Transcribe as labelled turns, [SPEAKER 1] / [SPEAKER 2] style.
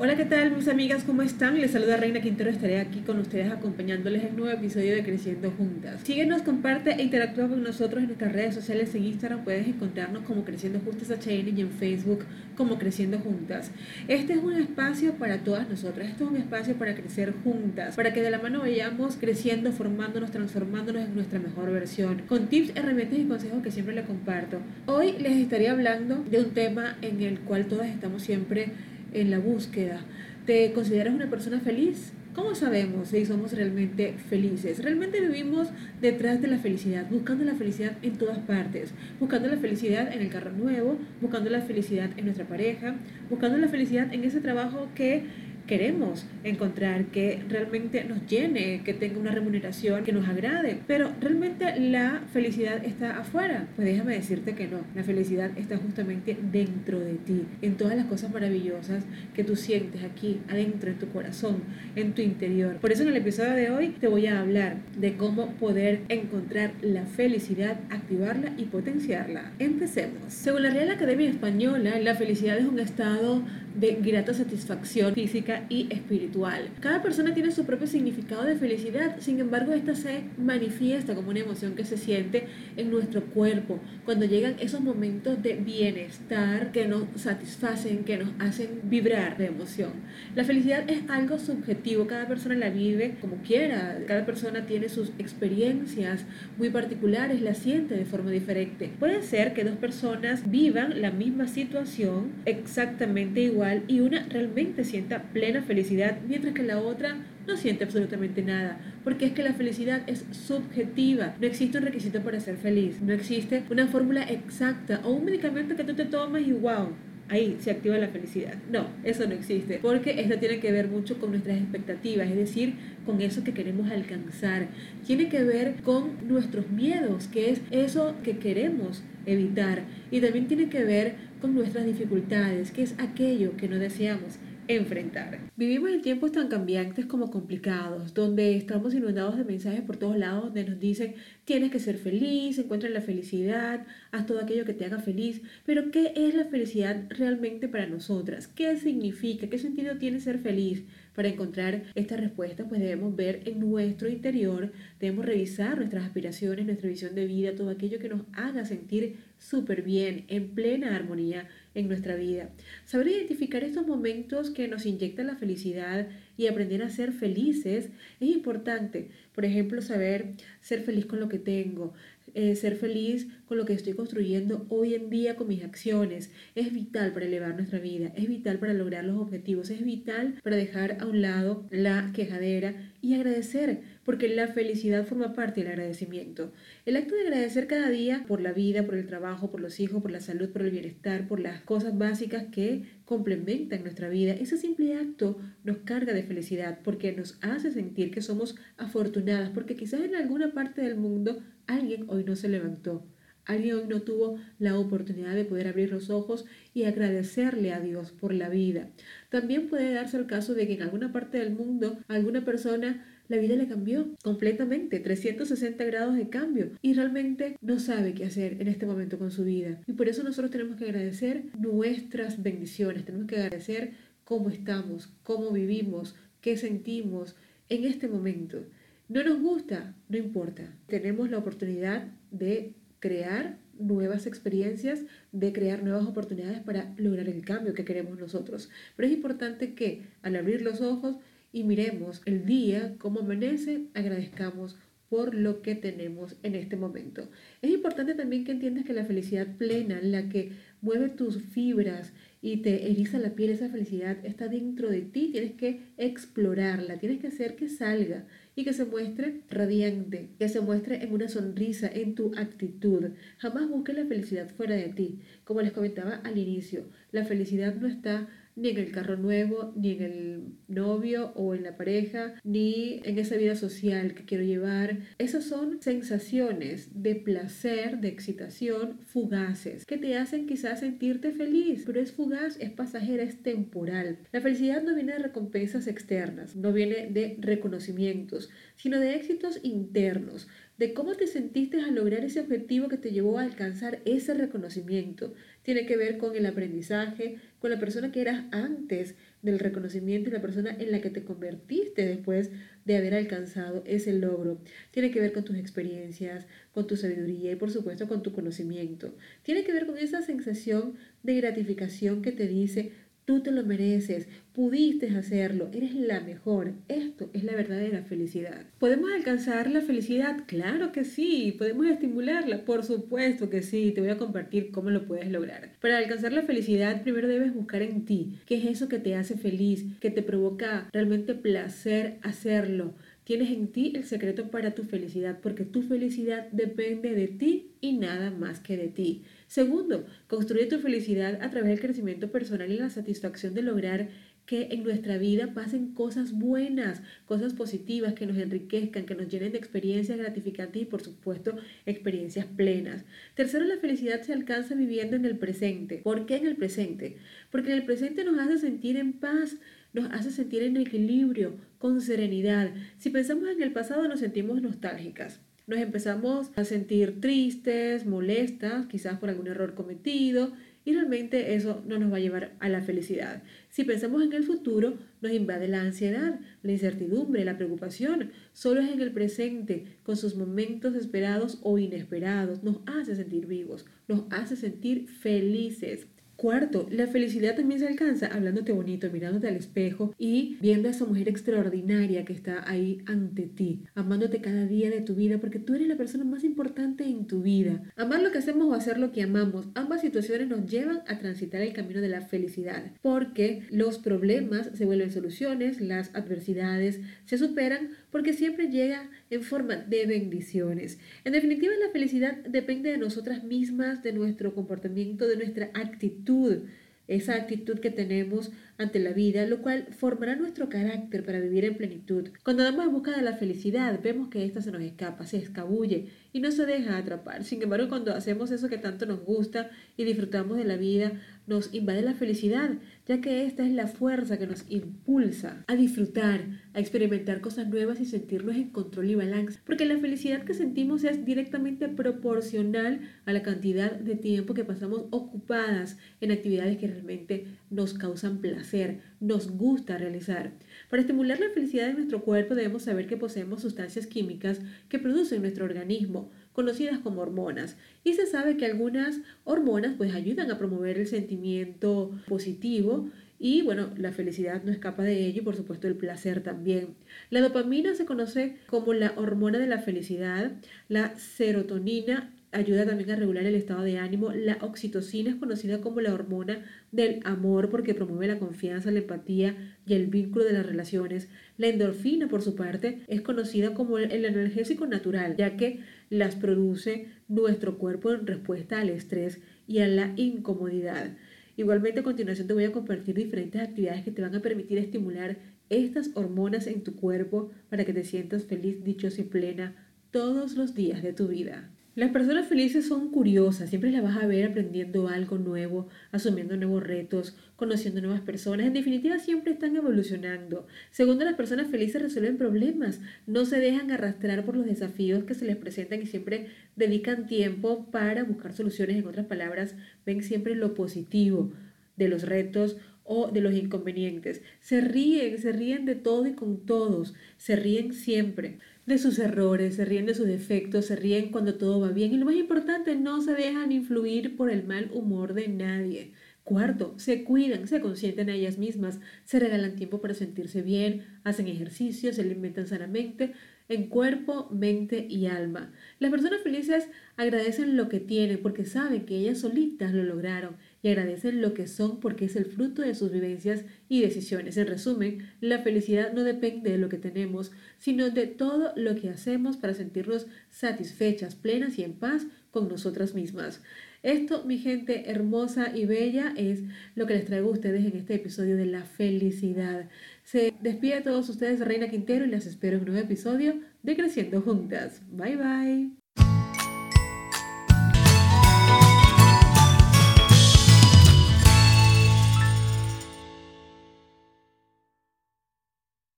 [SPEAKER 1] Hola, ¿qué tal mis amigas? ¿Cómo están? Les saluda Reina Quintero, estaré aquí con ustedes acompañándoles en nuevo episodio de Creciendo Juntas. Síguenos, comparte e interactúa con nosotros en nuestras redes sociales en Instagram, puedes encontrarnos como Creciendo Juntas HN y en Facebook como Creciendo Juntas. Este es un espacio para todas nosotras, este es un espacio para crecer juntas, para que de la mano vayamos creciendo, formándonos, transformándonos en nuestra mejor versión, con tips, herramientas y consejos que siempre le comparto. Hoy les estaría hablando de un tema en el cual todas estamos siempre en la búsqueda. ¿Te consideras una persona feliz? ¿Cómo sabemos si somos realmente felices? Realmente vivimos detrás de la felicidad, buscando la felicidad en todas partes, buscando la felicidad en el carro nuevo, buscando la felicidad en nuestra pareja, buscando la felicidad en ese trabajo que queremos encontrar, que realmente nos llene, que tenga una remuneración que nos agrade. Pero realmente la felicidad está afuera. Pues déjame decirte que no. La felicidad está justamente dentro de ti, en todas las cosas maravillosas que tú sientes aquí, adentro, en tu corazón, en tu interior. Por eso en el episodio de hoy te voy a hablar de cómo poder encontrar la felicidad, activarla y potenciarla. Empecemos. Según la Real Academia Española, la felicidad es un estado de grata satisfacción física y espiritual. Cada persona tiene su propio significado de felicidad, sin embargo esta se manifiesta como una emoción que se siente en nuestro cuerpo cuando llegan esos momentos de bienestar que nos satisfacen, que nos hacen vibrar de emoción. La felicidad es algo subjetivo, cada persona la vive como quiera, cada persona tiene sus experiencias muy particulares, la siente de forma diferente. Puede ser que dos personas vivan la misma situación exactamente igual y una realmente sienta plena felicidad, mientras que la otra no siente absolutamente nada, porque es que la felicidad es subjetiva, no existe un requisito para ser feliz, no existe una fórmula exacta o un medicamento que tú te tomas y wow, ahí se activa la felicidad. No, eso no existe, porque esto tiene que ver mucho con nuestras expectativas, es decir, con eso que queremos alcanzar. Tiene que ver con nuestros miedos, que es eso que queremos evitar. Y también tiene que ver con nuestras dificultades, que es aquello que no deseamos enfrentar. Vivimos en tiempos tan cambiantes como complicados, donde estamos inundados de mensajes por todos lados donde nos dicen tienes que ser feliz, encuentra la felicidad, haz todo aquello que te haga feliz. Pero ¿qué es la felicidad realmente para nosotras? ¿Qué significa? ¿Qué sentido tiene ser feliz? Para encontrar esta respuesta, pues debemos ver en nuestro interior, debemos revisar nuestras aspiraciones, nuestra visión de vida, todo aquello que nos haga sentir súper bien, en plena armonía en nuestra vida. Saber identificar estos momentos que nos inyectan la felicidad y aprender a ser felices es importante. Por ejemplo, saber ser feliz con lo que tengo, eh, ser feliz con lo que estoy construyendo hoy en día con mis acciones. Es vital para elevar nuestra vida, es vital para lograr los objetivos, es vital para dejar a un lado la quejadera y agradecer, porque la felicidad forma parte del agradecimiento. El acto de agradecer cada día por la vida, por el trabajo, por los hijos, por la salud, por el bienestar, por las cosas básicas que complementan nuestra vida, ese simple acto nos carga de felicidad porque nos hace sentir que somos afortunadas, porque quizás en alguna parte del mundo alguien hoy no se levantó. Alguien hoy no tuvo la oportunidad de poder abrir los ojos y agradecerle a Dios por la vida. También puede darse el caso de que en alguna parte del mundo alguna persona la vida le cambió completamente, 360 grados de cambio y realmente no sabe qué hacer en este momento con su vida. Y por eso nosotros tenemos que agradecer nuestras bendiciones, tenemos que agradecer cómo estamos, cómo vivimos, qué sentimos en este momento. No nos gusta, no importa. Tenemos la oportunidad de crear nuevas experiencias, de crear nuevas oportunidades para lograr el cambio que queremos nosotros. Pero es importante que al abrir los ojos y miremos el día, cómo amanece, agradezcamos por lo que tenemos en este momento. Es importante también que entiendas que la felicidad plena, la que mueve tus fibras y te eriza la piel, esa felicidad está dentro de ti, tienes que explorarla, tienes que hacer que salga y que se muestre radiante, que se muestre en una sonrisa, en tu actitud. Jamás busques la felicidad fuera de ti. Como les comentaba al inicio, la felicidad no está ni en el carro nuevo, ni en el novio o en la pareja, ni en esa vida social que quiero llevar. Esas son sensaciones de placer, de excitación fugaces, que te hacen quizás sentirte feliz, pero es fugaz, es pasajera, es temporal. La felicidad no viene de recompensas externas, no viene de reconocimientos, sino de éxitos internos de cómo te sentiste al lograr ese objetivo que te llevó a alcanzar ese reconocimiento. Tiene que ver con el aprendizaje, con la persona que eras antes del reconocimiento y la persona en la que te convertiste después de haber alcanzado ese logro. Tiene que ver con tus experiencias, con tu sabiduría y por supuesto con tu conocimiento. Tiene que ver con esa sensación de gratificación que te dice, Tú te lo mereces, pudiste hacerlo, eres la mejor. Esto es la verdadera felicidad. ¿Podemos alcanzar la felicidad? Claro que sí. ¿Podemos estimularla? Por supuesto que sí. Te voy a compartir cómo lo puedes lograr. Para alcanzar la felicidad, primero debes buscar en ti qué es eso que te hace feliz, que te provoca realmente placer hacerlo. Tienes en ti el secreto para tu felicidad porque tu felicidad depende de ti y nada más que de ti. Segundo, construye tu felicidad a través del crecimiento personal y la satisfacción de lograr que en nuestra vida pasen cosas buenas, cosas positivas que nos enriquezcan, que nos llenen de experiencias gratificantes y por supuesto experiencias plenas. Tercero, la felicidad se alcanza viviendo en el presente. ¿Por qué en el presente? Porque en el presente nos hace sentir en paz, nos hace sentir en equilibrio, con serenidad. Si pensamos en el pasado nos sentimos nostálgicas nos empezamos a sentir tristes, molestas, quizás por algún error cometido, y realmente eso no nos va a llevar a la felicidad. Si pensamos en el futuro, nos invade la ansiedad, la incertidumbre, la preocupación. Solo es en el presente, con sus momentos esperados o inesperados, nos hace sentir vivos, nos hace sentir felices. Cuarto, la felicidad también se alcanza hablándote bonito, mirándote al espejo y viendo a esa mujer extraordinaria que está ahí ante ti, amándote cada día de tu vida porque tú eres la persona más importante en tu vida. Amar lo que hacemos o hacer lo que amamos, ambas situaciones nos llevan a transitar el camino de la felicidad porque los problemas se vuelven soluciones, las adversidades se superan porque siempre llega en forma de bendiciones. En definitiva, la felicidad depende de nosotras mismas, de nuestro comportamiento, de nuestra actitud esa actitud que tenemos ante la vida, lo cual formará nuestro carácter para vivir en plenitud. Cuando damos en busca de la felicidad, vemos que ésta se nos escapa, se escabulle y no se deja atrapar. Sin embargo, cuando hacemos eso que tanto nos gusta y disfrutamos de la vida, nos invade la felicidad, ya que esta es la fuerza que nos impulsa a disfrutar, a experimentar cosas nuevas y sentirnos en control y balance. Porque la felicidad que sentimos es directamente proporcional a la cantidad de tiempo que pasamos ocupadas en actividades que realmente nos causan placer, nos gusta realizar. Para estimular la felicidad de nuestro cuerpo debemos saber que poseemos sustancias químicas que producen nuestro organismo, conocidas como hormonas. Y se sabe que algunas hormonas pues ayudan a promover el sentimiento positivo y bueno, la felicidad no escapa de ello y por supuesto el placer también. La dopamina se conoce como la hormona de la felicidad, la serotonina ayuda también a regular el estado de ánimo. La oxitocina es conocida como la hormona del amor porque promueve la confianza, la empatía y el vínculo de las relaciones. La endorfina, por su parte, es conocida como el analgésico natural, ya que las produce nuestro cuerpo en respuesta al estrés y a la incomodidad. Igualmente a continuación te voy a compartir diferentes actividades que te van a permitir estimular estas hormonas en tu cuerpo para que te sientas feliz, dichosa y plena todos los días de tu vida. Las personas felices son curiosas, siempre las vas a ver aprendiendo algo nuevo, asumiendo nuevos retos, conociendo nuevas personas. En definitiva, siempre están evolucionando. Segundo, las personas felices resuelven problemas, no se dejan arrastrar por los desafíos que se les presentan y siempre dedican tiempo para buscar soluciones. En otras palabras, ven siempre lo positivo de los retos o de los inconvenientes. Se ríen, se ríen de todo y con todos, se ríen siempre de sus errores, se ríen de sus defectos, se ríen cuando todo va bien y lo más importante, no se dejan influir por el mal humor de nadie. Cuarto, se cuidan, se consienten a ellas mismas, se regalan tiempo para sentirse bien, hacen ejercicio, se alimentan sanamente, en cuerpo, mente y alma. Las personas felices agradecen lo que tienen porque saben que ellas solitas lo lograron y agradecen lo que son porque es el fruto de sus vivencias y decisiones. En resumen, la felicidad no depende de lo que tenemos, sino de todo lo que hacemos para sentirnos satisfechas, plenas y en paz con nosotras mismas. Esto, mi gente hermosa y bella, es lo que les traigo a ustedes en este episodio de la felicidad. Se despide a todos ustedes Reina Quintero y las espero en un nuevo episodio de Creciendo Juntas. Bye bye.